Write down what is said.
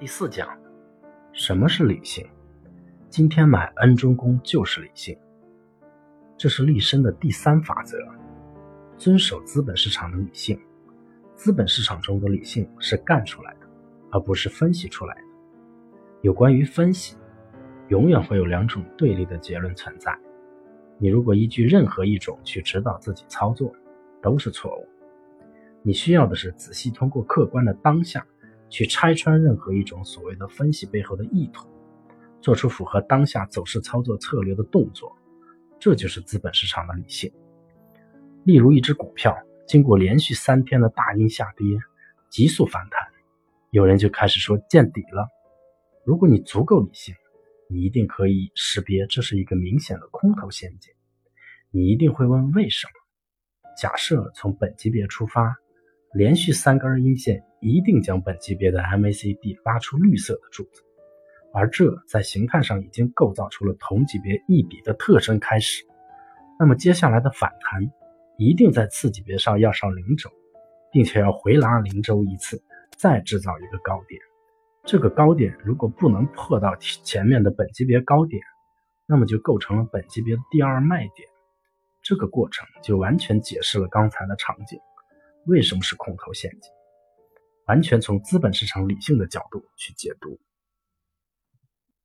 第四讲，什么是理性？今天买 N 中公就是理性，这是立身的第三法则。遵守资本市场的理性，资本市场中的理性是干出来的，而不是分析出来的。有关于分析，永远会有两种对立的结论存在。你如果依据任何一种去指导自己操作，都是错误。你需要的是仔细通过客观的当下。去拆穿任何一种所谓的分析背后的意图，做出符合当下走势操作策略的动作，这就是资本市场的理性。例如，一只股票经过连续三天的大阴下跌，急速反弹，有人就开始说见底了。如果你足够理性，你一定可以识别这是一个明显的空头陷阱。你一定会问为什么？假设从本级别出发。连续三根阴线一定将本级别的 MACD 拉出绿色的柱子，而这在形态上已经构造出了同级别一笔的特征开始。那么接下来的反弹一定在次级别上要上零轴，并且要回拉零轴一次，再制造一个高点。这个高点如果不能破到前面的本级别高点，那么就构成了本级别的第二卖点。这个过程就完全解释了刚才的场景。为什么是空头陷阱？完全从资本市场理性的角度去解读。